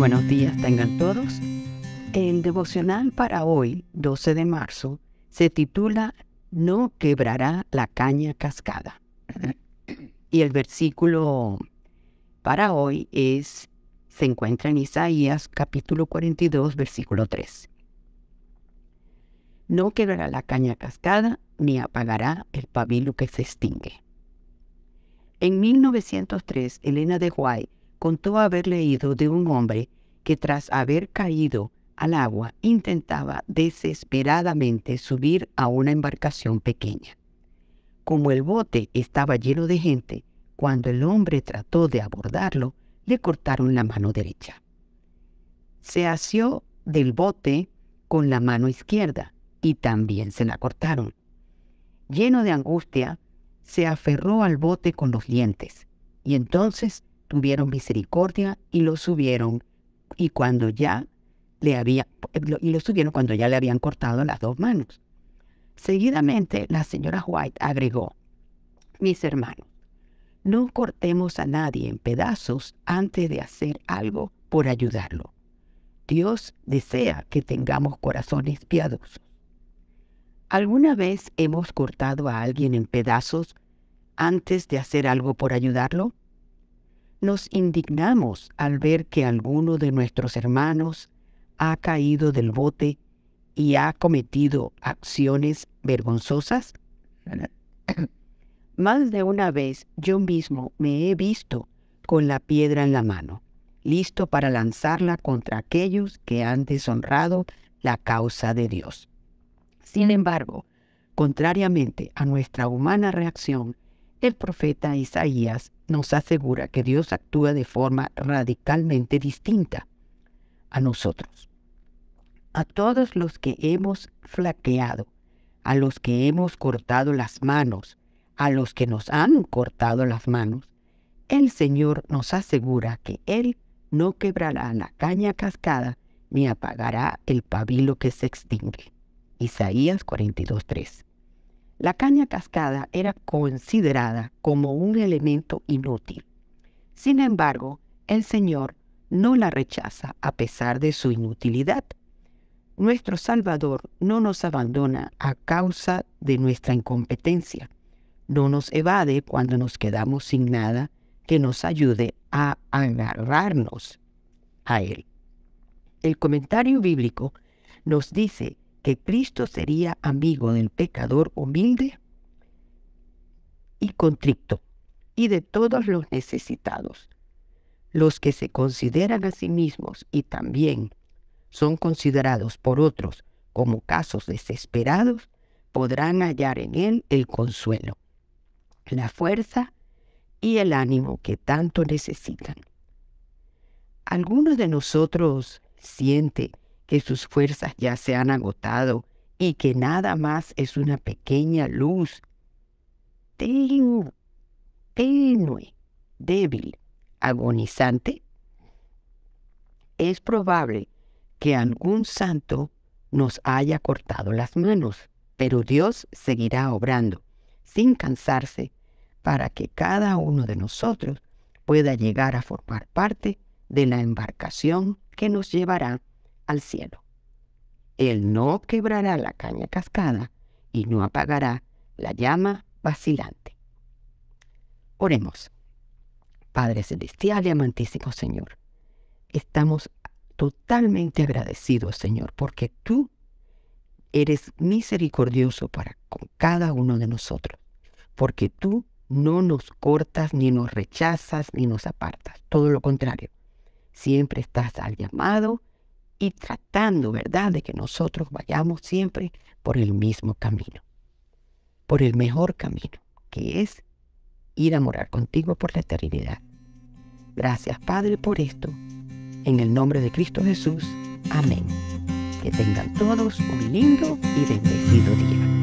buenos días tengan todos. El devocional para hoy, 12 de marzo, se titula No quebrará la caña cascada. Y el versículo para hoy es se encuentra en Isaías capítulo 42, versículo 3. No quebrará la caña cascada ni apagará el pabilo que se extingue. En 1903, Elena de White contó haber leído de un hombre que tras haber caído al agua intentaba desesperadamente subir a una embarcación pequeña. Como el bote estaba lleno de gente, cuando el hombre trató de abordarlo, le cortaron la mano derecha. Se asió del bote con la mano izquierda y también se la cortaron. Lleno de angustia, se aferró al bote con los dientes y entonces tuvieron misericordia y lo subieron y cuando ya le había y lo subieron cuando ya le habían cortado las dos manos. Seguidamente la señora White agregó, mis hermanos, no cortemos a nadie en pedazos antes de hacer algo por ayudarlo. Dios desea que tengamos corazones piadosos. ¿Alguna vez hemos cortado a alguien en pedazos antes de hacer algo por ayudarlo? Nos indignamos al ver que alguno de nuestros hermanos ha caído del bote y ha cometido acciones vergonzosas. Más de una vez yo mismo me he visto con la piedra en la mano, listo para lanzarla contra aquellos que han deshonrado la causa de Dios. Sin embargo, contrariamente a nuestra humana reacción, el profeta Isaías nos asegura que Dios actúa de forma radicalmente distinta a nosotros. A todos los que hemos flaqueado, a los que hemos cortado las manos, a los que nos han cortado las manos, el Señor nos asegura que Él no quebrará la caña cascada ni apagará el pabilo que se extingue. Isaías 42.3 la caña cascada era considerada como un elemento inútil. Sin embargo, el Señor no la rechaza a pesar de su inutilidad. Nuestro Salvador no nos abandona a causa de nuestra incompetencia. No nos evade cuando nos quedamos sin nada que nos ayude a agarrarnos a Él. El comentario bíblico nos dice que Cristo sería amigo del pecador humilde y contrito y de todos los necesitados. Los que se consideran a sí mismos y también son considerados por otros como casos desesperados, podrán hallar en Él el consuelo, la fuerza y el ánimo que tanto necesitan. Algunos de nosotros siente que sus fuerzas ya se han agotado y que nada más es una pequeña luz tenue, tenue, débil, agonizante, es probable que algún santo nos haya cortado las manos, pero Dios seguirá obrando sin cansarse para que cada uno de nosotros pueda llegar a formar parte de la embarcación que nos llevará al cielo. Él no quebrará la caña cascada y no apagará la llama vacilante. Oremos. Padre Celestial y amantísimo Señor, estamos totalmente agradecidos, Señor, porque tú eres misericordioso para con cada uno de nosotros, porque tú no nos cortas, ni nos rechazas, ni nos apartas. Todo lo contrario, siempre estás al llamado y tratando, ¿verdad?, de que nosotros vayamos siempre por el mismo camino, por el mejor camino, que es ir a morar contigo por la eternidad. Gracias, Padre, por esto. En el nombre de Cristo Jesús. Amén. Que tengan todos un lindo y bendecido día.